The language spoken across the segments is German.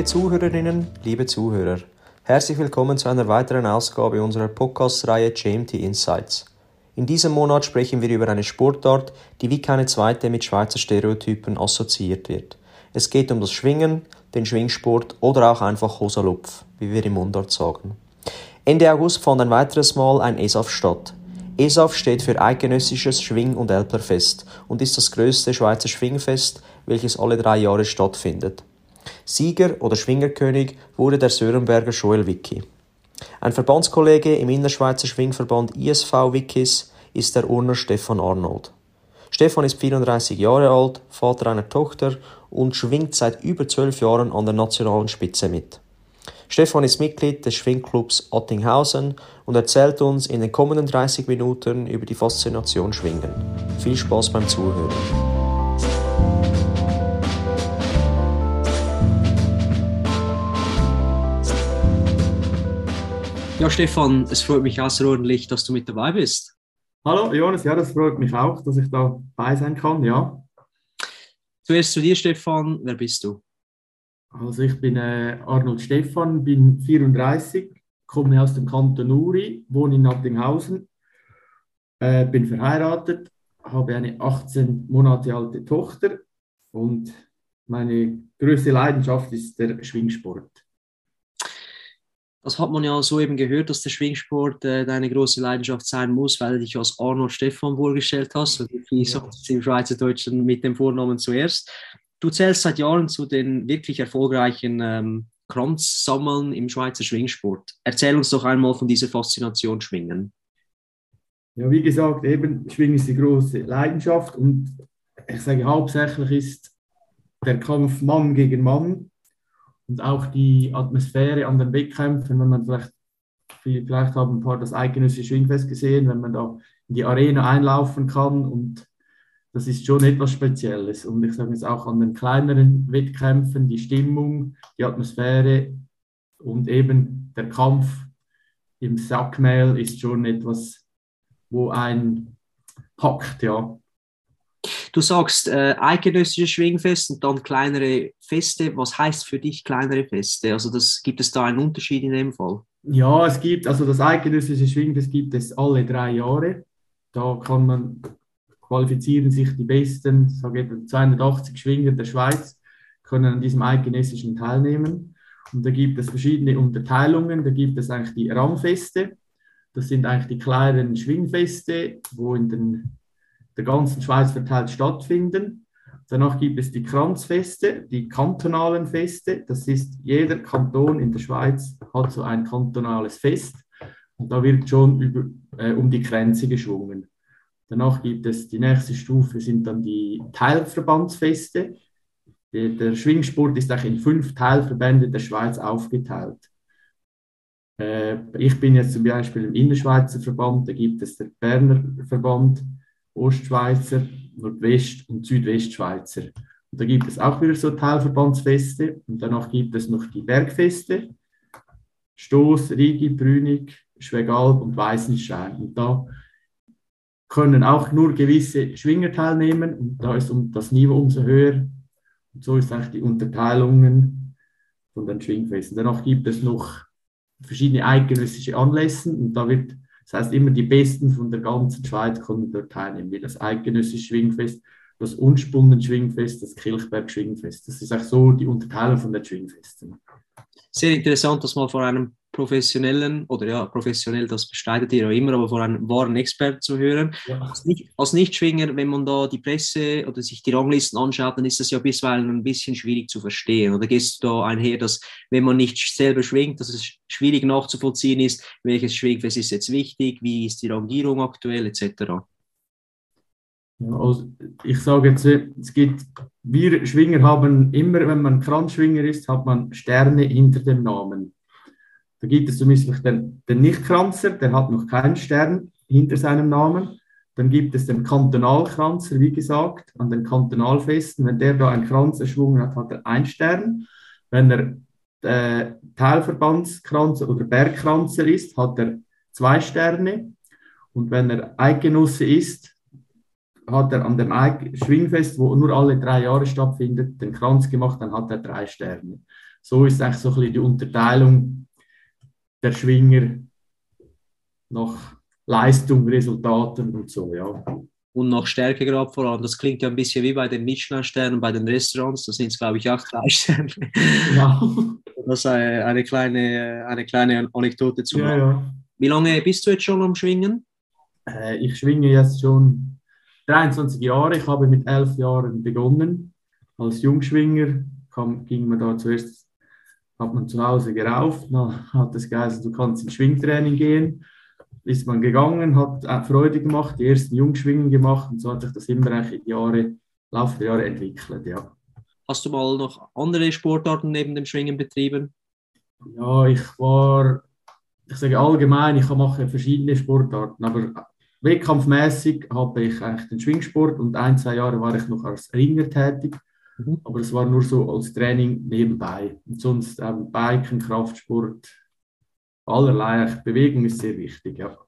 Liebe Zuhörerinnen, liebe Zuhörer, herzlich willkommen zu einer weiteren Ausgabe unserer Podcast-Reihe GMT Insights. In diesem Monat sprechen wir über eine Sportart, die wie keine zweite mit Schweizer Stereotypen assoziiert wird. Es geht um das Schwingen, den Schwingsport oder auch einfach Hosalupf, wie wir im Mundart sagen. Ende August fand ein weiteres Mal ein ESAF statt. ESAF steht für Eidgenössisches Schwing- und Älplerfest und ist das größte Schweizer Schwingfest, welches alle drei Jahre stattfindet. Sieger oder Schwingerkönig wurde der Sörenberger Joel Wicki. Ein Verbandskollege im Innerschweizer Schwingverband ISV Wikis ist der Urner Stefan Arnold. Stefan ist 34 Jahre alt, Vater einer Tochter und schwingt seit über zwölf Jahren an der nationalen Spitze mit. Stefan ist Mitglied des Schwingclubs Attinghausen und erzählt uns in den kommenden 30 Minuten über die Faszination Schwingen. Viel Spaß beim Zuhören. Ja, Stefan, es freut mich außerordentlich, dass du mit dabei bist. Hallo Jonas, ja, das freut mich auch, dass ich dabei sein kann, ja. Zuerst zu dir, Stefan, wer bist du? Also ich bin äh, Arnold Stefan, bin 34, komme aus dem Kanton Uri, wohne in Nattinghausen, äh, bin verheiratet, habe eine 18 Monate alte Tochter und meine größte Leidenschaft ist der Schwingsport. Das hat man ja so eben gehört, dass der Schwingsport äh, deine große Leidenschaft sein muss, weil du dich als Arnold Stefan vorgestellt hast. Also wie ja. im Schweizerdeutschen mit dem Vornamen zuerst. Du zählst seit Jahren zu den wirklich erfolgreichen ähm, Kranzsammeln im Schweizer Schwingsport. Erzähl uns doch einmal von dieser Faszination Schwingen. Ja, wie gesagt, eben Schwingen ist die große Leidenschaft und ich sage hauptsächlich ist der Kampf Mann gegen Mann und auch die Atmosphäre an den Wettkämpfen, wenn man vielleicht, vielleicht haben ein paar das eidgenössische Schwingfest gesehen, wenn man da in die Arena einlaufen kann und das ist schon etwas Spezielles. Und ich sage jetzt auch an den kleineren Wettkämpfen, die Stimmung, die Atmosphäre und eben der Kampf im Sackmehl ist schon etwas, wo ein packt, ja. Du sagst äh, eidgenössische Schwingfest und dann kleinere Feste. Was heißt für dich kleinere Feste? Also das, gibt es da einen Unterschied in dem Fall? Ja, es gibt, also das eidgenössische Schwingfest gibt es alle drei Jahre. Da kann man qualifizieren sich die besten, sage ich, 280 Schwinger der Schweiz können an diesem eidgenössischen teilnehmen. Und da gibt es verschiedene Unterteilungen. Da gibt es eigentlich die Raumfeste. Das sind eigentlich die kleinen Schwingfeste, wo in den der ganzen Schweiz verteilt stattfinden. Danach gibt es die Kranzfeste, die kantonalen Feste. Das ist jeder Kanton in der Schweiz hat so ein kantonales Fest und da wird schon über, äh, um die Grenze geschwungen. Danach gibt es die nächste Stufe sind dann die Teilverbandsfeste. Der, der Schwingsport ist auch in fünf Teilverbände der Schweiz aufgeteilt. Äh, ich bin jetzt zum Beispiel im Innerschweizer Verband, da gibt es der Berner Verband, Ostschweizer, Nordwest- und Südwestschweizer. Und da gibt es auch wieder so Teilverbandsfeste und danach gibt es noch die Bergfeste, Stoß, Rigi, Brünig, Schwegalb und Weißenstein. Und da können auch nur gewisse Schwinger teilnehmen und da ist das Niveau umso höher. Und so ist eigentlich die Unterteilungen von den Schwingfesten. Danach gibt es noch verschiedene eidgenössische Anlässe und da wird das heißt, immer die Besten von der ganzen Schweiz können dort teilnehmen, wie das Eidgenössische Schwingfest, das Unspunnen Schwingfest, das Kilchberg Schwingfest. Das ist auch so die Unterteilung von den Schwingfesten. Sehr interessant, dass man vor einem professionellen, oder ja, professionell, das bestreitet ihr auch immer, aber vor einem wahren Experten zu hören. Ja. Als, nicht, als Nichtschwinger, wenn man da die Presse oder sich die Ranglisten anschaut, dann ist das ja bisweilen ein bisschen schwierig zu verstehen. Oder gehst du da einher, dass wenn man nicht selber schwingt, dass es schwierig nachzuvollziehen ist, welches Schwingfest ist jetzt wichtig, wie ist die Rangierung aktuell, etc. Ja, also ich sage jetzt, es gibt, wir Schwinger haben immer, wenn man Kranzschwinger ist, hat man Sterne hinter dem Namen. Da gibt es zum Beispiel den, den Nichtkranzer, der hat noch keinen Stern hinter seinem Namen. Dann gibt es den Kantonalkranzer, wie gesagt, an den Kantonalfesten. Wenn der da einen Kranz erschwungen hat, hat er einen Stern. Wenn er äh, Teilverbandskranzer oder Bergkranzer ist, hat er zwei Sterne. Und wenn er Eidgenosse ist, hat er an dem Eig Schwingfest, wo nur alle drei Jahre stattfindet, den Kranz gemacht, dann hat er drei Sterne. so ist eigentlich so ein bisschen die Unterteilung der Schwinger nach Leistung, Resultaten und so, ja. Und nach Stärkegrad vor allem. Das klingt ja ein bisschen wie bei den Michelin-Sternen, bei den Restaurants. Da sind es, glaube ich, auch drei Sterne. Genau. Das ist eine kleine, eine kleine Anekdote zu ja, ja. Wie lange bist du jetzt schon am Schwingen? Äh, ich schwinge jetzt schon 23 Jahre. Ich habe mit elf Jahren begonnen. Als Jungschwinger kam, ging man da zuerst, hat man zu Hause gerauft. Dann hat es geheißen, du kannst ins Schwingtraining gehen ist man gegangen, hat äh, Freude gemacht, die ersten Jungschwingen gemacht und so hat sich das immer in die Jahre, Laufe der Jahre entwickelt, ja. Hast du mal noch andere Sportarten neben dem Schwingen betrieben? Ja, ich war, ich sage allgemein, ich mache verschiedene Sportarten, aber wettkampfmäßig habe ich eigentlich den Schwingsport und ein, zwei Jahre war ich noch als Ringer tätig. Mhm. Aber es war nur so als Training nebenbei. Und sonst ähm, Biken, Kraftsport, allerlei. Bewegung ist sehr wichtig, ja.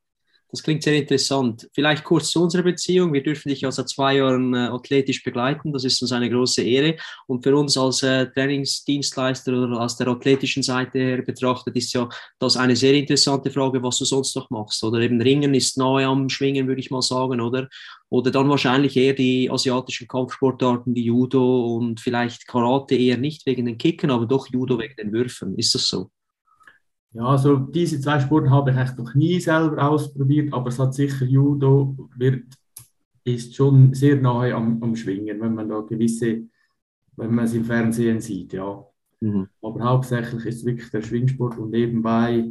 Das klingt sehr interessant. Vielleicht kurz zu unserer Beziehung. Wir dürfen dich seit zwei Jahren äh, athletisch begleiten. Das ist uns eine große Ehre. Und für uns als äh, Trainingsdienstleister oder aus der athletischen Seite her betrachtet, ist ja das eine sehr interessante Frage, was du sonst noch machst. Oder eben Ringen ist nahe am Schwingen, würde ich mal sagen, oder? Oder dann wahrscheinlich eher die asiatischen Kampfsportarten wie Judo und vielleicht Karate eher nicht wegen den Kicken, aber doch Judo wegen den Würfen. Ist das so? Ja, also diese zwei Sporten habe ich eigentlich noch nie selber ausprobiert, aber es hat sicher Judo wird, ist schon sehr nahe am, am Schwingen, wenn man da gewisse, wenn man es im Fernsehen sieht, ja. Mhm. Aber hauptsächlich ist wirklich der Schwingsport und nebenbei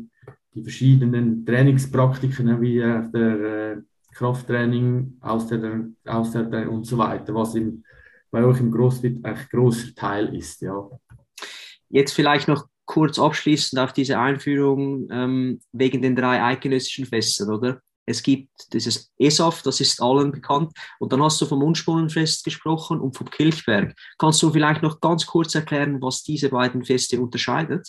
die verschiedenen Trainingspraktiken wie der äh, Krafttraining, Ausdauer, Ausdauer und so weiter, was im, bei euch im CrossFit eigentlich großer Teil ist, ja. Jetzt vielleicht noch kurz abschließend auf diese Einführung ähm, wegen den drei eidgenössischen Festen, oder? Es gibt dieses ESAF, das ist allen bekannt. Und dann hast du vom Unspunnenfest gesprochen und vom Kilchberg. Kannst du vielleicht noch ganz kurz erklären, was diese beiden Feste unterscheidet?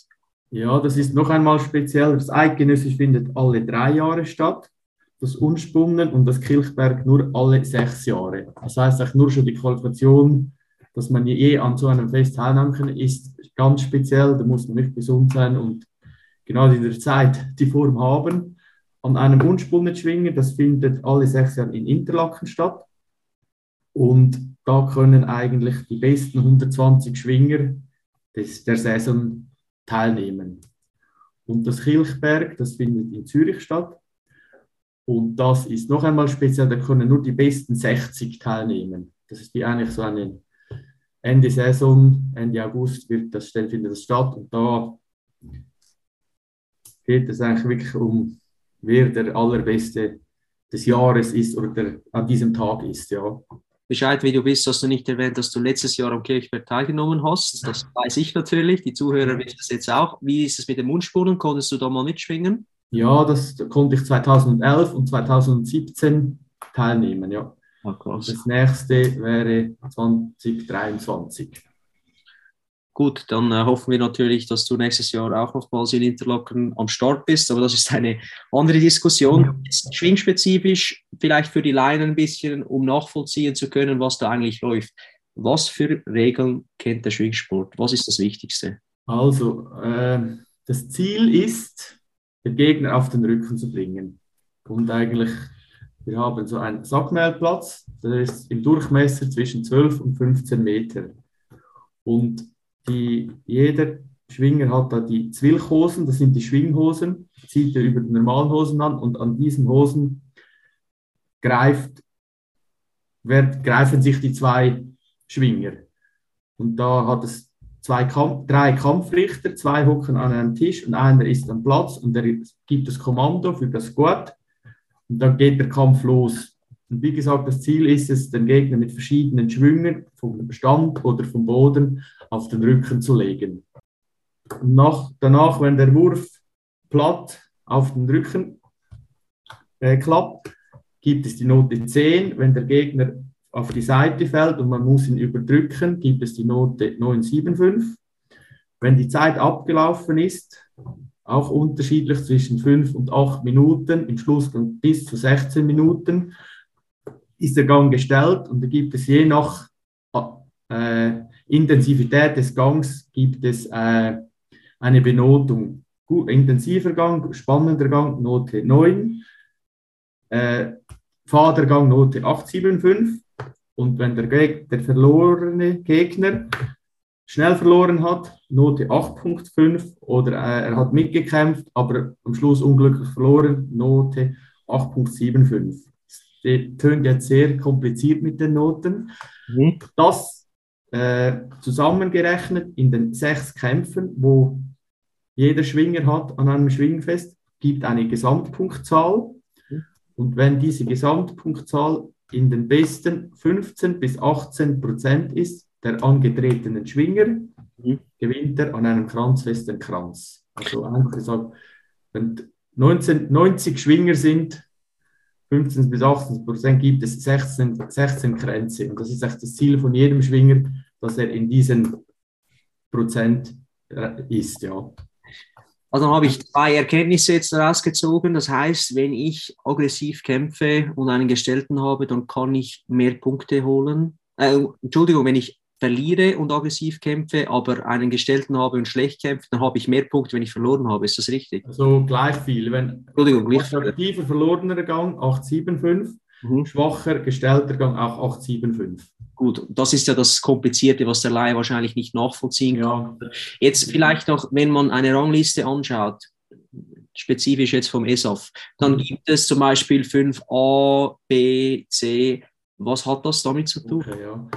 Ja, das ist noch einmal speziell. Das Eidgenössisch findet alle drei Jahre statt. Das Unspunnen und das Kilchberg nur alle sechs Jahre. Das heißt auch nur schon die Qualifikation, dass man je an so einem Fest teilnehmen kann, ist ganz speziell, da muss man nicht gesund sein und genau in der Zeit die Form haben. An einem Unspunnetschwinger, das findet alle sechs Jahre in Interlaken statt. Und da können eigentlich die besten 120 Schwinger des, der Saison teilnehmen. Und das Kilchberg, das findet in Zürich statt. Und das ist noch einmal speziell, da können nur die besten 60 teilnehmen. Das ist wie eigentlich so eine Ende Saison, Ende August wird das, findet das statt und da geht es eigentlich wirklich um, wer der allerbeste des Jahres ist oder der an diesem Tag ist, ja. Bescheid, wie du bist, hast du nicht erwähnt, dass du letztes Jahr am Kirchberg teilgenommen hast. Das weiß ich natürlich, die Zuhörer wissen das jetzt auch. Wie ist es mit den Mundspuren? Konntest du da mal mitschwingen? Ja, das konnte ich 2011 und 2017 teilnehmen, ja. Ah, das nächste wäre 2023. Gut, dann äh, hoffen wir natürlich, dass du nächstes Jahr auch nochmals in Interlaken am Start bist, aber das ist eine andere Diskussion. Ja. Schwingspezifisch, vielleicht für die Laien ein bisschen, um nachvollziehen zu können, was da eigentlich läuft. Was für Regeln kennt der Schwingsport? Was ist das Wichtigste? Also, äh, das Ziel ist, den Gegner auf den Rücken zu bringen und eigentlich wir haben so einen Sackmehlplatz, der ist im Durchmesser zwischen 12 und 15 Meter. Und die, jeder Schwinger hat da die Zwilchhosen, das sind die Schwinghosen, zieht er über die normalen Hosen an und an diesen Hosen greift, wird, greifen sich die zwei Schwinger. Und da hat es zwei Kamp drei Kampfrichter, zwei hocken an einem Tisch und einer ist am Platz und der gibt das Kommando für das Squad und dann geht der Kampf los. Und wie gesagt, das Ziel ist es, den Gegner mit verschiedenen Schwüngen vom Stand oder vom Boden auf den Rücken zu legen. Nach, danach, wenn der Wurf platt auf den Rücken äh, klappt, gibt es die Note 10. Wenn der Gegner auf die Seite fällt und man muss ihn überdrücken, gibt es die Note 975. Wenn die Zeit abgelaufen ist, auch unterschiedlich zwischen 5 und 8 Minuten, im Schlussgang bis zu 16 Minuten ist der Gang gestellt und da gibt es je nach äh, Intensivität des Gangs gibt es äh, eine Benotung. Gut, intensiver Gang, spannender Gang, Note 9. Äh, Fadergang Note 875. Und wenn der, der verlorene Gegner schnell verloren hat, Note 8.5 oder äh, er hat mitgekämpft, aber am Schluss unglücklich verloren, Note 8.75. Das tönt jetzt sehr kompliziert mit den Noten. Mhm. Das äh, zusammengerechnet in den sechs Kämpfen, wo jeder Schwinger hat an einem Schwingfest, gibt eine Gesamtpunktzahl. Mhm. Und wenn diese Gesamtpunktzahl in den besten 15 bis 18 Prozent ist der angetretenen Schwinger, mhm. gewinnt er an einem kranzfesten Kranz. Also einfach gesagt, wenn 19, 90 Schwinger sind, 15 bis 18 Prozent gibt es 16, 16 Kränze. Und das ist echt das Ziel von jedem Schwinger, dass er in diesen Prozent äh, ist. Ja. Also habe ich zwei Erkenntnisse jetzt daraus gezogen. Das heißt, wenn ich aggressiv kämpfe und einen Gestellten habe, dann kann ich mehr Punkte holen. Äh, Entschuldigung, wenn ich verliere und aggressiv kämpfe, aber einen Gestellten habe und schlecht kämpfe, dann habe ich mehr Punkte, wenn ich verloren habe. Ist das richtig? Also gleich viel. Wenn Entschuldigung, gleich viel. Aktiver verlorener Gang 875, mhm. schwacher gestellter Gang auch 875. Gut, das ist ja das Komplizierte, was der Laie wahrscheinlich nicht nachvollziehen kann. Ja. Jetzt vielleicht noch, wenn man eine Rangliste anschaut, spezifisch jetzt vom ESAF, dann mhm. gibt es zum Beispiel 5a, B, C. Was hat das damit zu tun? Okay, ja.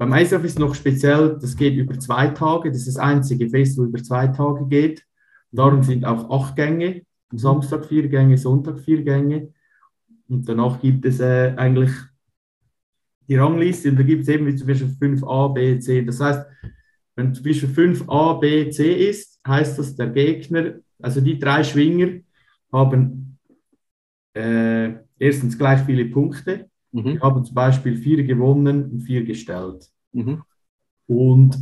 Beim ISAF ist noch speziell, das geht über zwei Tage. Das ist das einzige Fest, wo über zwei Tage geht. Darum sind auch acht Gänge. Am Samstag vier Gänge, Sonntag vier Gänge. Und danach gibt es äh, eigentlich die Rangliste. Und da gibt es eben wie zum Beispiel 5a, b, c. Das heißt, wenn zum Beispiel 5a, b, c ist, heißt das, der Gegner, also die drei Schwinger, haben äh, erstens gleich viele Punkte Mhm. Wir haben zum Beispiel vier gewonnen und vier gestellt. Mhm. Und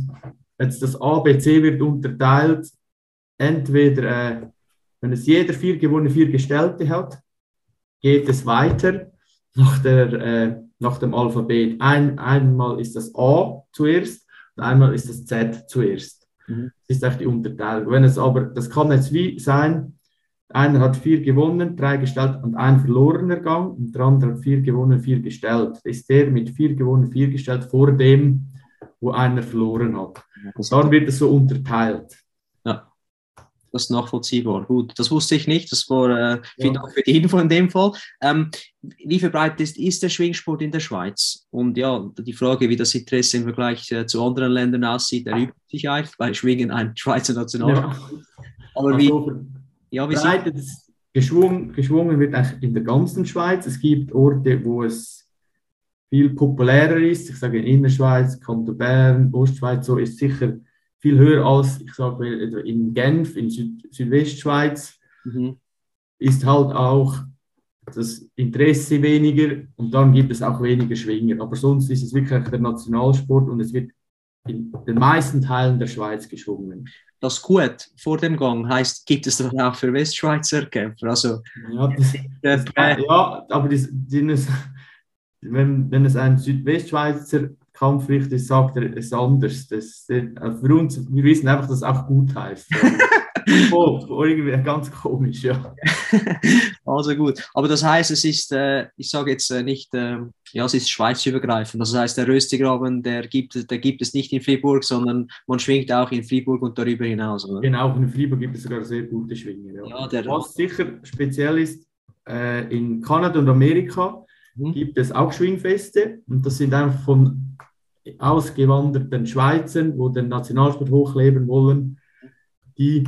jetzt das ABC wird unterteilt, entweder, äh, wenn es jeder vier gewonnen, vier gestellte hat, geht es weiter nach, der, äh, nach dem Alphabet. Ein, einmal ist das A zuerst und einmal ist das Z zuerst. Mhm. Das ist echt die Unterteilung. Wenn es aber, das kann jetzt wie sein, einer hat vier gewonnen, drei gestellt und ein verlorener Gang und der andere hat vier gewonnen, vier gestellt. Das ist der mit vier gewonnen, vier gestellt vor dem, wo einer verloren hat. Dann wird es so unterteilt. Ja, das ist nachvollziehbar. Gut, das wusste ich nicht. Das war äh, vielen ja. Dank für die Info in dem Fall. Ähm, wie verbreitet ist, ist der Schwingsport in der Schweiz? Und ja, die Frage, wie das Interesse im Vergleich äh, zu anderen Ländern aussieht, erübt sich eigentlich, weil Schwingen ein Schweizer Nationalsport ja. Aber wie, also, ja, wie Breite, geschwungen, geschwungen wird eigentlich in der ganzen Schweiz. Es gibt Orte, wo es viel populärer ist. Ich sage in Innerschweiz, Kanton Bern, Ostschweiz, so ist sicher viel höher als, ich sage in Genf, in Süd Südwestschweiz. Mhm. Ist halt auch das Interesse weniger und dann gibt es auch weniger Schwinger. Aber sonst ist es wirklich der Nationalsport und es wird in den meisten Teilen der Schweiz geschwungen das gut vor dem Gang heißt, gibt es das auch für Westschweizer Kämpfer. Also, ja, das, das, äh, ja aber das, das, wenn, wenn es ein Südwestschweizer Kampfrichter ist, sagt er es anders. Das, für uns, wir wissen einfach, dass es auch gut heißt. oh, irgendwie ganz komisch, ja. also gut. Aber das heißt, es ist, äh, ich sage jetzt äh, nicht, äh, ja, es ist schweizübergreifend. Das heißt, der Röstigraben, der gibt, der gibt es nicht in Fribourg, sondern man schwingt auch in Fribourg und darüber hinaus. Oder? Genau, in Fribourg gibt es sogar sehr gute Schwinger. Ja. ja der, Was sicher speziell ist, äh, in Kanada und Amerika mhm. gibt es auch Schwingfeste und das sind einfach von ausgewanderten Schweizern, wo den Nationalsport hochleben wollen, die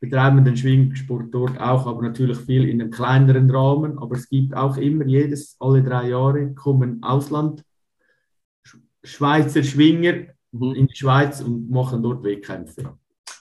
betreiben den Schwingsport dort auch, aber natürlich viel in einem kleineren Rahmen. Aber es gibt auch immer jedes, alle drei Jahre kommen Ausland Schweizer Schwinger mhm. in die Schweiz und machen dort Wettkämpfe.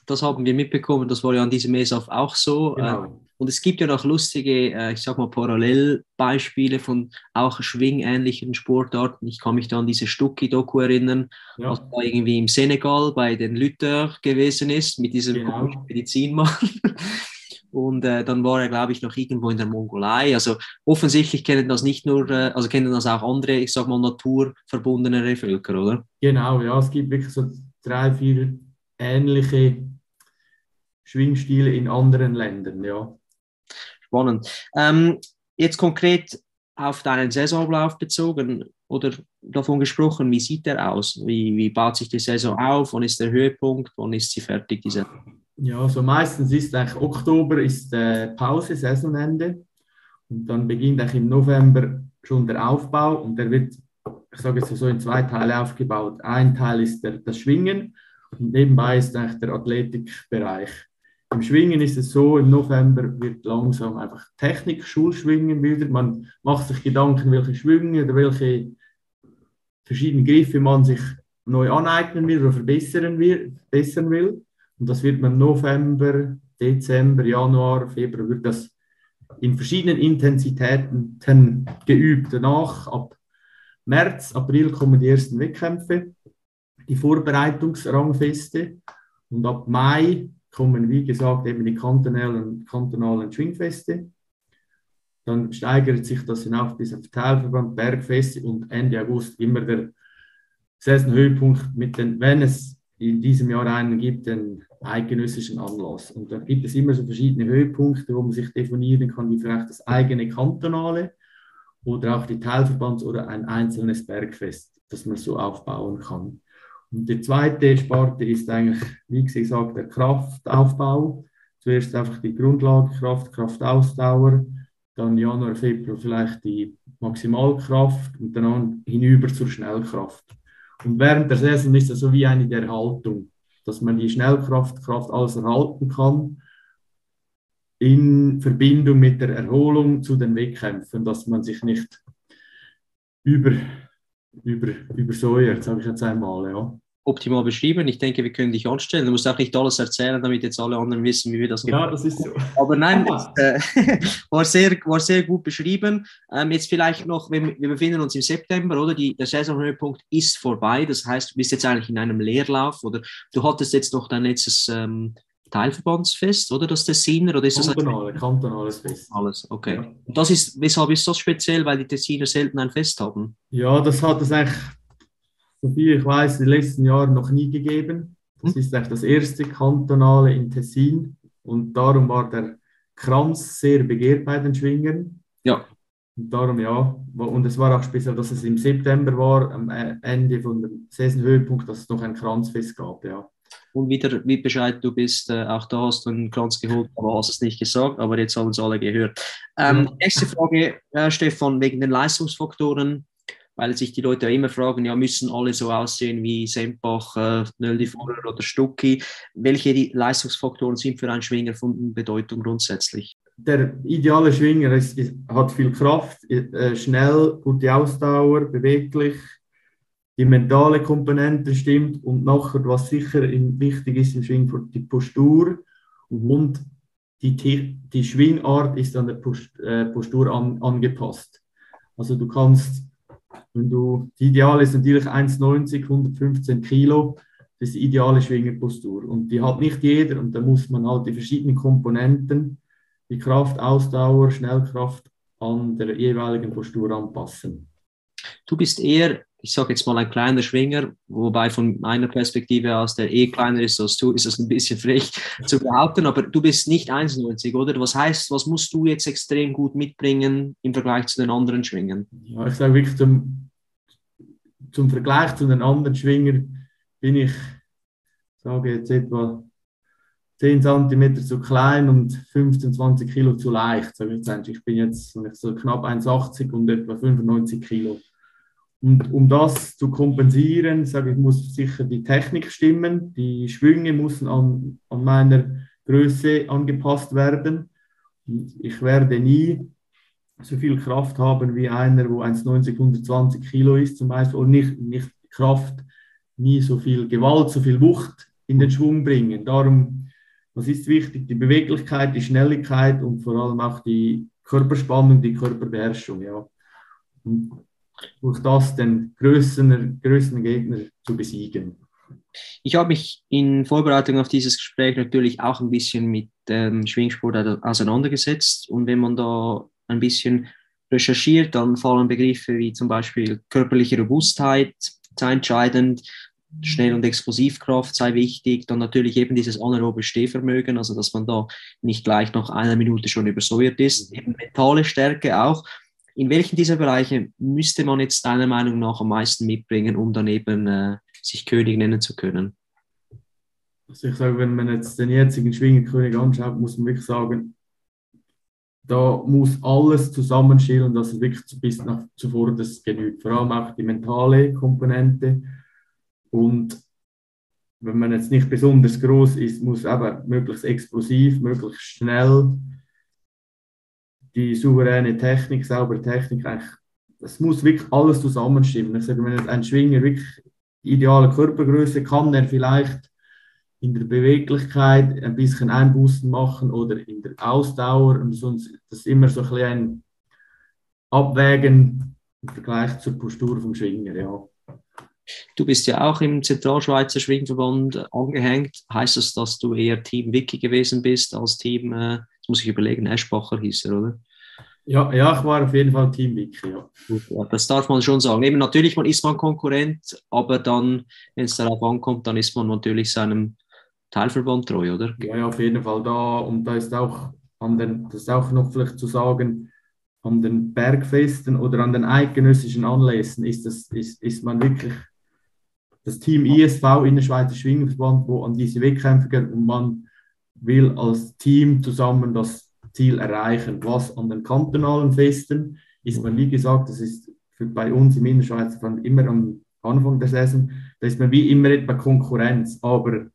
Das haben wir mitbekommen, das war ja an diesem ESAF auch so. Genau. Äh, und es gibt ja noch lustige, äh, ich sag mal, Parallelbeispiele von auch schwingähnlichen Sportarten. Ich kann mich da an diese Stucki-Doku erinnern, ja. was da irgendwie im Senegal bei den Luther gewesen ist, mit diesem genau. Medizinmann. und äh, dann war er, glaube ich, noch irgendwo in der Mongolei. Also offensichtlich kennen das nicht nur, äh, also kennen das auch andere, ich sag mal, naturverbundenere Völker, oder? Genau, ja, es gibt wirklich so drei, vier ähnliche Schwingstile in anderen Ländern, ja. Spannend. Ähm, jetzt konkret auf deinen Saisonlauf bezogen oder davon gesprochen, wie sieht der aus? Wie, wie baut sich die Saison auf? Wann ist der Höhepunkt? Wann ist sie fertig, diese ja, so meistens ist eigentlich Oktober ist äh, Pause, Saisonende. Und dann beginnt eigentlich im November schon der Aufbau und der wird, ich sage jetzt so in zwei Teile aufgebaut. Ein Teil ist der, das Schwingen und nebenbei ist eigentlich der Athletikbereich. Im Schwingen ist es so, im November wird langsam einfach Technik, Schulschwingen wieder. Man macht sich Gedanken, welche Schwünge oder welche verschiedenen Griffe man sich neu aneignen will oder verbessern will. Verbessern will. Und das wird man November, Dezember, Januar, Februar, wird das in verschiedenen Intensitäten geübt. Danach, ab März, April kommen die ersten Wettkämpfe, die Vorbereitungsrangfeste. Und ab Mai kommen, wie gesagt, eben die kantonalen, kantonalen Schwingfeste. Dann steigert sich das hinauf bis auf Teilverband, Bergfeste und Ende August immer der Saisonhöhepunkt mit den, wenn es in diesem Jahr einen gibt, den eidgenössischen Anlass. Und da gibt es immer so verschiedene Höhepunkte, wo man sich definieren kann, wie vielleicht das eigene kantonale oder auch die Teilverbands- oder ein einzelnes Bergfest, das man so aufbauen kann. Und die zweite Sparte ist eigentlich, wie gesagt, der Kraftaufbau. Zuerst einfach die Grundlagekraft, Kraftausdauer, dann Januar, Februar vielleicht die Maximalkraft und dann hinüber zur Schnellkraft. Und während der Saison ist das so wie eine Erhaltung dass man die Schnellkraft, Kraft alles erhalten kann in Verbindung mit der Erholung zu den Wettkämpfen, dass man sich nicht über, über, übersäuert, sage ich jetzt einmal. Ja optimal beschrieben. Ich denke, wir können dich anstellen. Du musst auch nicht alles erzählen, damit jetzt alle anderen wissen, wie wir das Ja, das ist so. Aber nein, äh, war, sehr, war sehr gut beschrieben. Ähm, jetzt vielleicht noch, wir, wir, befinden uns im September, oder? Die, der Saisonhöhepunkt ist vorbei. Das heißt, du bist jetzt eigentlich in einem Leerlauf oder du hattest jetzt noch dein letztes ähm, Teilverbandsfest, oder das Tessiner? Oder ist Kantonale, das kantonales Fest. Alles, okay. Ja. das ist, weshalb ist das speziell, weil die Tessiner selten ein Fest haben? Ja, das hat es eigentlich so viel ich weiß, in den letzten Jahren noch nie gegeben. Das hm. ist eigentlich das erste kantonale in Tessin und darum war der Kranz sehr begehrt bei den Schwingern. Ja. Und darum ja, und es war auch speziell, dass es im September war, am äh, Ende von dem Saisonhöhepunkt, dass es noch ein Kranzfest gab, ja. Und wieder wie Bescheid du bist, äh, auch da hast du einen Kranz geholt, aber hast es nicht gesagt, aber jetzt haben es alle gehört. Ähm, ja. Nächste Frage, äh, Stefan, wegen den Leistungsfaktoren weil sich die Leute immer fragen, ja, müssen alle so aussehen wie Sempach, äh, Nöldi Vorer oder Stucki. Welche Leistungsfaktoren sind für einen Schwinger von Bedeutung grundsätzlich? Der ideale Schwinger ist, ist, hat viel Kraft, äh, schnell, gute Ausdauer, beweglich, die mentale Komponente stimmt und nachher, was sicher wichtig ist im Schwingen, die Postur und die, die Schwingart ist an der äh, Postur an, angepasst. Also du kannst wenn du, die Ideale ist natürlich 1,90, 115 Kilo, das ist die ideale Schwingerpostur. Und die hat nicht jeder und da muss man halt die verschiedenen Komponenten, die Kraft, Ausdauer, Schnellkraft an der jeweiligen Postur anpassen. Du bist eher ich sage jetzt mal ein kleiner Schwinger, wobei von meiner Perspektive aus, der eh kleiner ist als du, ist das ein bisschen frech zu behaupten, aber du bist nicht 1,90, oder? Was heißt, was musst du jetzt extrem gut mitbringen im Vergleich zu den anderen Schwingern? Ja, ich sage wirklich, zum, zum Vergleich zu den anderen Schwingern bin ich, sage jetzt etwa 10 cm zu klein und 15, 20 Kilo zu leicht. Ich bin jetzt so knapp 1,80 und etwa 95 Kilo. Und um das zu kompensieren, sage ich, muss sicher die Technik stimmen, die Schwünge müssen an, an meiner Größe angepasst werden. Und ich werde nie so viel Kraft haben wie einer, wo 1,90, 120 Kilo ist zum Beispiel, und nicht, nicht Kraft, nie so viel Gewalt, so viel Wucht in den Schwung bringen. Darum, was ist wichtig? Die Beweglichkeit, die Schnelligkeit und vor allem auch die Körperspannung, die Körperbeherrschung. Ja. Und durch das den größeren, größeren Gegner zu besiegen. Ich habe mich in Vorbereitung auf dieses Gespräch natürlich auch ein bisschen mit ähm, Schwingsport auseinandergesetzt. Und wenn man da ein bisschen recherchiert, dann fallen Begriffe wie zum Beispiel körperliche Robustheit sei entscheidend, Schnell- und Explosivkraft sei wichtig, dann natürlich eben dieses anaerobe Stehvermögen, also dass man da nicht gleich nach einer Minute schon übersäuert ist, eben mentale Stärke auch. In welchen dieser Bereiche müsste man jetzt deiner Meinung nach am meisten mitbringen, um daneben äh, sich König nennen zu können? Also ich sage, wenn man jetzt den jetzigen Schwingerkönig anschaut, muss man wirklich sagen, da muss alles zusammenstehen, dass es wirklich bis nach zuvor das genügt. Vor allem auch die mentale Komponente. Und wenn man jetzt nicht besonders groß ist, muss aber möglichst explosiv, möglichst schnell die souveräne Technik, saubere Technik, eigentlich, das muss wirklich alles zusammenstimmen. Ich sage, wenn ein Schwinger wirklich die ideale Körpergröße kann, er vielleicht in der Beweglichkeit ein bisschen Einbußen machen oder in der Ausdauer und sonst das ist immer so ein, ein Abwägen im Vergleich zur Postur vom Schwinger, ja. Du bist ja auch im Zentralschweizer Schwingverband angehängt. Heißt das, dass du eher Team Wiki gewesen bist als Team, äh, jetzt muss ich überlegen, Eschbacher hieß er, oder? Ja, ja, ich war auf jeden Fall Team Wiki, ja. ja. Das darf man schon sagen. Eben natürlich man ist man Konkurrent, aber dann, wenn es darauf ankommt, dann ist man natürlich seinem Teilverband treu, oder? Ja, ja, auf jeden Fall da. Und da ist auch an den, das ist auch noch vielleicht zu sagen, an den Bergfesten oder an den eidgenössischen Anlässen ist, das, ist, ist man wirklich das Team ISV in der Schweizer Schwingenverband, wo an diese Wettkämpfe geht und man will als Team zusammen das Ziel erreichen. Was an den kantonalen Festen ist man, wie gesagt, das ist bei uns im Innerschweizer Verband immer am Anfang der Saison, da ist man wie immer etwa Konkurrenz, aber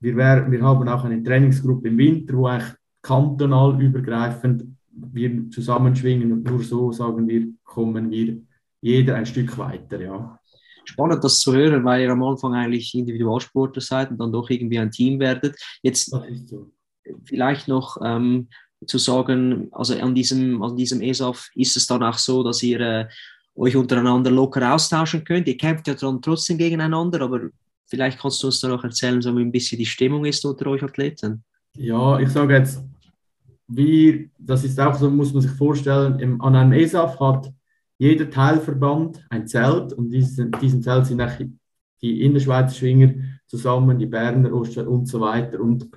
wir, wär, wir haben auch eine Trainingsgruppe im Winter, wo eigentlich kantonal übergreifend wir zusammenschwingen und nur so, sagen wir, kommen wir jeder ein Stück weiter. Ja. Spannend, das zu hören, weil ihr am Anfang eigentlich Individualsportler seid und dann doch irgendwie ein Team werdet. Jetzt so. vielleicht noch ähm, zu sagen, also an diesem, an diesem ESAF ist es dann auch so, dass ihr äh, euch untereinander locker austauschen könnt. Ihr kämpft ja dann trotzdem gegeneinander, aber vielleicht kannst du uns da noch erzählen, so wie ein bisschen die Stimmung ist unter euch Athleten. Ja, ich sage jetzt, wie, das ist auch so, muss man sich vorstellen, im, an einem ESAF hat jeder Teilverband ein Zelt und diesen, diesen Zelt sind auch die Innerschweizer Schwinger zusammen, die Berner Oster und so weiter. Und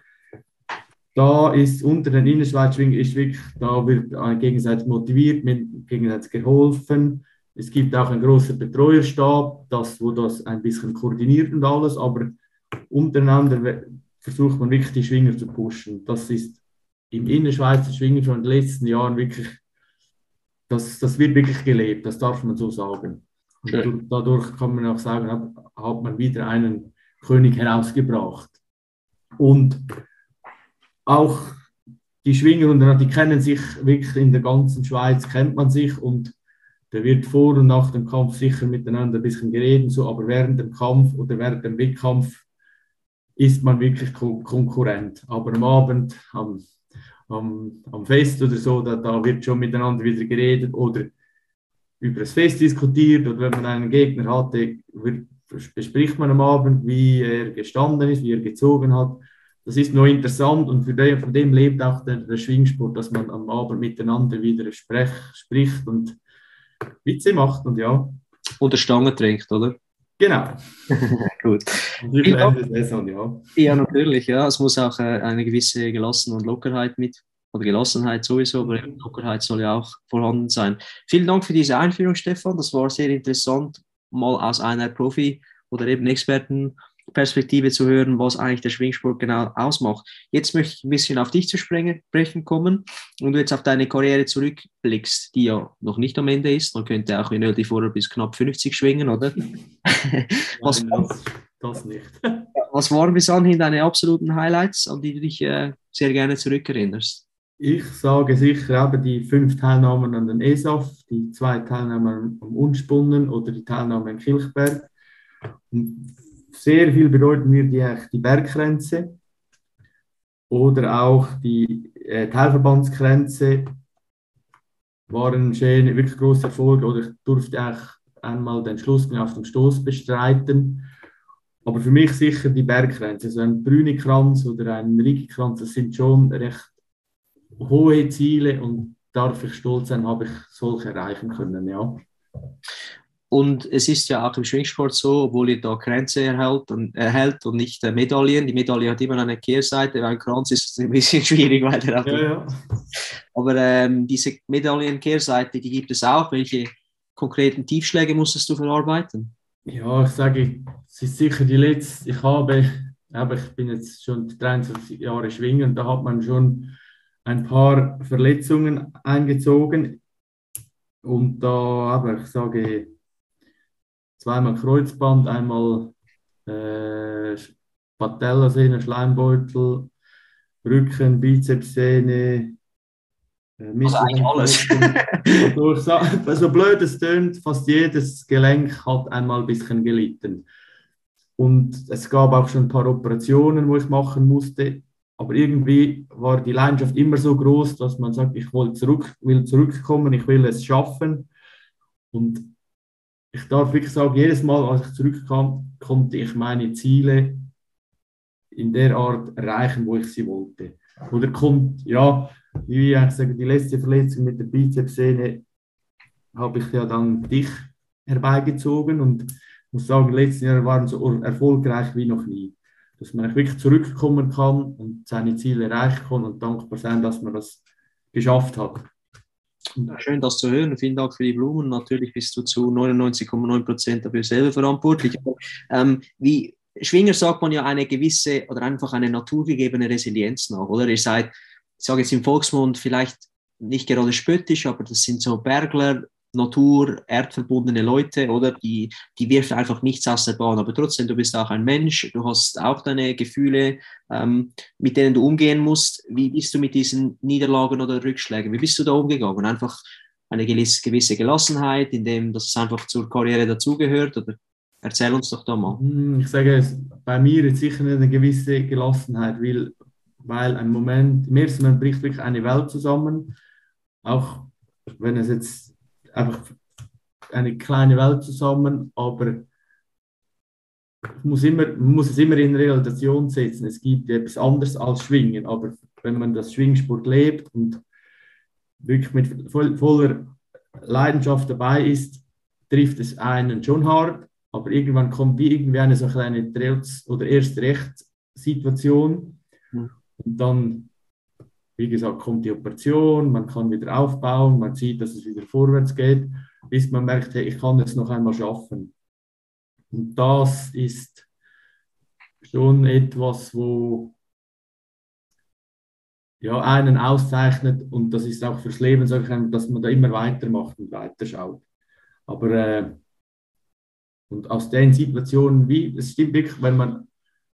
da ist unter den Innerschweizer Schwingern ist wirklich, da wird gegenseitig motiviert, gegenseitig geholfen. Es gibt auch einen großen Betreuerstab, das, wo das ein bisschen koordiniert und alles, aber untereinander versucht man wirklich die Schwinger zu pushen. Das ist im Innerschweizer Schwingen schon in den letzten Jahren wirklich das, das wird wirklich gelebt, das darf man so sagen. Und dadurch kann man auch sagen, hat, hat man wieder einen König herausgebracht. Und auch die Schwinger und die kennen sich wirklich in der ganzen Schweiz, kennt man sich und da wird vor und nach dem Kampf sicher miteinander ein bisschen geredet, so, aber während dem Kampf oder während dem Wettkampf ist man wirklich Konkurrent. Aber am Abend, am am, am Fest oder so, da, da wird schon miteinander wieder geredet oder über das Fest diskutiert oder wenn man einen Gegner wird, bespricht man am Abend, wie er gestanden ist, wie er gezogen hat. Das ist nur interessant und für den, von dem lebt auch der, der Schwingsport, dass man am Abend miteinander wieder sprech, spricht und Witze macht und ja. Und der Stange trinkt, oder? Genau. Gut. Saison, ja. ja, natürlich. Ja. Es muss auch äh, eine gewisse Gelassenheit und Lockerheit mit, oder Gelassenheit sowieso, aber Lockerheit soll ja auch vorhanden sein. Vielen Dank für diese Einführung, Stefan. Das war sehr interessant, mal aus einer Profi- oder eben Experten- Perspektive zu hören, was eigentlich der Schwingsport genau ausmacht. Jetzt möchte ich ein bisschen auf dich zu sprechen kommen und du jetzt auf deine Karriere zurückblickst, die ja noch nicht am Ende ist. Man könnte auch in die vorher bis knapp 50 schwingen, oder? was, Nein, das, das, nicht. was waren bis anhin deine absoluten Highlights, an die du dich äh, sehr gerne zurückerinnerst? Ich sage sicher eben die fünf Teilnahmen an den ESAF, die zwei Teilnahmen am Unspunnen oder die Teilnahme in Kilchberg. Und sehr viel bedeuten mir die, die Berggrenze oder auch die äh, Teilverbandsgrenze waren schön, wirklich große Erfolge oder ich durfte auch einmal den Schluss auf dem Stoß bestreiten Aber für mich sicher die Bergkränze. Also ein Brünikranz oder ein Rigikranz, das sind schon recht hohe Ziele und darf ich stolz sein, habe ich solche erreichen können, ja. Und es ist ja auch im Schwingsport so, obwohl ihr da Kränze erhält und, erhält und nicht äh, Medaillen. Die Medaille hat immer eine Kehrseite, weil ein Kranz ist es ein bisschen schwierig, weil der ja, ja. Aber ähm, diese Medaillenkehrseite, die gibt es auch. Welche konkreten Tiefschläge musstest du verarbeiten? Ja, ich sage, es ist sicher die letzte. Ich habe, aber ich bin jetzt schon 23 Jahre schwingen, da hat man schon ein paar Verletzungen eingezogen. Und da, aber ich sage, zweimal Kreuzband, einmal äh, Patellasehne, Schleimbeutel, Rücken, Bizepssehne. Äh, also eigentlich alles. durch, so blöd es tönt, fast jedes Gelenk hat einmal ein bisschen gelitten. Und es gab auch schon ein paar Operationen, wo ich machen musste. Aber irgendwie war die Leidenschaft immer so groß, dass man sagt, ich will, zurück, will zurückkommen, ich will es schaffen. Und ich darf wirklich sagen, jedes Mal, als ich zurückkam, konnte ich meine Ziele in der Art erreichen, wo ich sie wollte. Oder kommt, ja, wie ich sage, die letzte Verletzung mit der Bizepssehne habe ich ja dann dich herbeigezogen und muss sagen, letzten Jahre waren so erfolgreich wie noch nie. Dass man wirklich zurückkommen kann und seine Ziele erreichen kann und dankbar sein, dass man das geschafft hat. Schön, das zu hören. Vielen Dank für die Blumen. Natürlich bist du zu 99,9 Prozent dafür selber verantwortlich. Ähm, wie Schwinger sagt man ja eine gewisse oder einfach eine naturgegebene Resilienz nach, oder? Ihr seid, ich sage jetzt im Volksmund, vielleicht nicht gerade spöttisch, aber das sind so Bergler, Natur, erdverbundene Leute, oder? Die, die wirft einfach nichts aus der Bahn. Aber trotzdem, du bist auch ein Mensch, du hast auch deine Gefühle, ähm, mit denen du umgehen musst. Wie bist du mit diesen Niederlagen oder Rückschlägen? Wie bist du da umgegangen? Einfach eine gewisse Gelassenheit, indem das einfach zur Karriere dazugehört? Oder erzähl uns doch da mal. Hm, ich sage es, bei mir ist sicher eine gewisse Gelassenheit, weil, weil ein Moment, im ersten Moment bricht wirklich eine Welt zusammen. Auch wenn es jetzt einfach eine kleine Welt zusammen, aber muss, immer, man muss es immer in Relation setzen. Es gibt etwas anderes als Schwingen, aber wenn man das Schwingsport lebt und wirklich mit voller Leidenschaft dabei ist, trifft es einen schon hart, aber irgendwann kommt wie irgendwie eine so kleine Trails- oder erst Recht-Situation mhm. und dann wie gesagt, kommt die Operation, man kann wieder aufbauen, man sieht, dass es wieder vorwärts geht, bis man merkt, hey, ich kann es noch einmal schaffen. Und das ist schon etwas, wo ja, einen auszeichnet und das ist auch fürs Leben, sage ich, dass man da immer weitermacht und weiterschaut. Aber äh, und aus den Situationen, wie, es stimmt wirklich, wenn man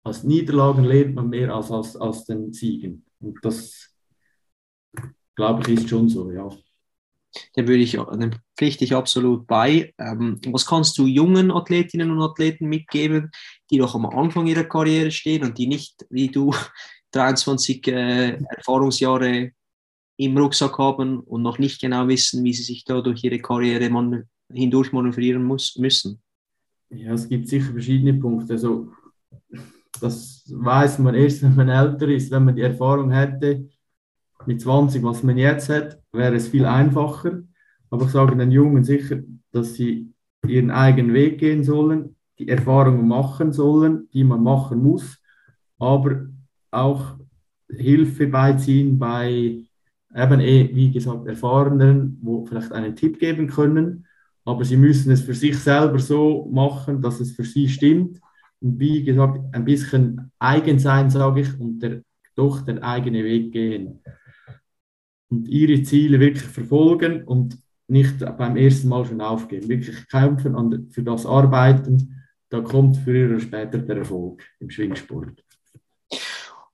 aus Niederlagen lernt man mehr als aus den Siegen. Und das glaube ich, ist schon so, ja. Dem würde ich, dem pflichte ich absolut bei. Ähm, was kannst du jungen Athletinnen und Athleten mitgeben, die noch am Anfang ihrer Karriere stehen und die nicht, wie du, 23 äh, Erfahrungsjahre im Rucksack haben und noch nicht genau wissen, wie sie sich da durch ihre Karriere man hindurch manövrieren muss, müssen? Ja, es gibt sicher verschiedene Punkte. Also, das weiß man erst, wenn man älter ist, wenn man die Erfahrung hätte mit 20, was man jetzt hat, wäre es viel einfacher. Aber ich sage den Jungen sicher, dass sie ihren eigenen Weg gehen sollen, die Erfahrungen machen sollen, die man machen muss, aber auch Hilfe beiziehen bei eben eh, wie gesagt, Erfahrenen, wo vielleicht einen Tipp geben können, aber sie müssen es für sich selber so machen, dass es für sie stimmt. Und wie gesagt, ein bisschen eigen sein, sage ich, und der, doch den eigenen Weg gehen und ihre Ziele wirklich verfolgen und nicht beim ersten Mal schon aufgeben. Wirklich kämpfen und für das arbeiten. Da kommt früher oder später der Erfolg im Schwingsport.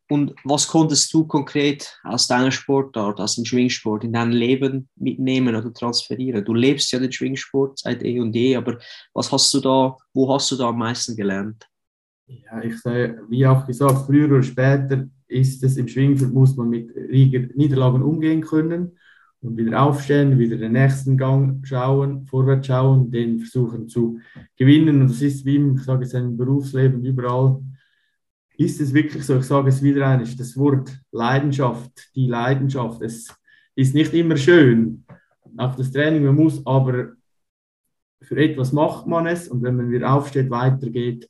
Und was konntest du konkret aus deiner Sportart, aus dem Schwingsport in dein Leben mitnehmen oder transferieren? Du lebst ja den Schwingsport seit eh und je, aber was hast du da, wo hast du da am meisten gelernt? Ja, ich sage, wie auch gesagt, früher oder später ist es im Schwingfeld, muss man mit Niederlagen umgehen können. und wieder aufstehen, wieder den nächsten Gang schauen, vorwärts schauen, den versuchen zu gewinnen. Und das ist wie im, ich sage es, Berufsleben überall, ist es wirklich so, ich sage es wieder einmal, das Wort Leidenschaft, die Leidenschaft, es ist nicht immer schön, auch das Training, man muss aber für etwas macht man es und wenn man wieder aufsteht, weitergeht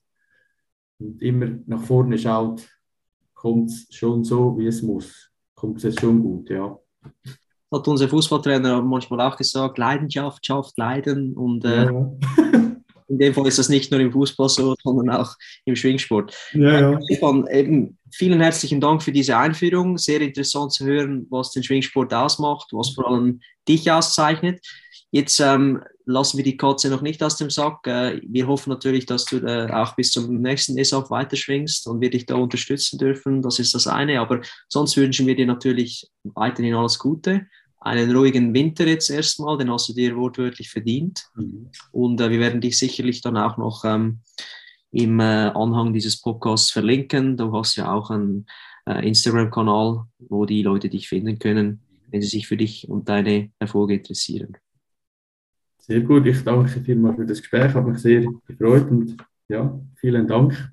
und immer nach vorne schaut, kommt es schon so, wie es muss. Kommt es schon gut, ja. Hat unser Fußballtrainer manchmal auch gesagt, Leidenschaft schafft Leiden und äh, ja. in dem Fall ist das nicht nur im Fußball so, sondern auch im Schwingsport. Ja, ja. Stefan, eben, vielen herzlichen Dank für diese Einführung. Sehr interessant zu hören, was den Schwingsport ausmacht, was vor allem dich auszeichnet. Jetzt ähm, lassen wir die Katze noch nicht aus dem Sack. Äh, wir hoffen natürlich, dass du äh, auch bis zum nächsten ESAF weiterschwingst und wir dich da unterstützen dürfen. Das ist das eine. Aber sonst wünschen wir dir natürlich weiterhin alles Gute. Einen ruhigen Winter jetzt erstmal, den hast du dir wortwörtlich verdient. Mhm. Und äh, wir werden dich sicherlich dann auch noch ähm, im äh, Anhang dieses Podcasts verlinken. Du hast ja auch einen äh, Instagram-Kanal, wo die Leute dich finden können, wenn sie sich für dich und deine Erfolge interessieren. Sehr gut, ich danke vielmals für das Gespräch, hat mich sehr gefreut und ja, vielen Dank.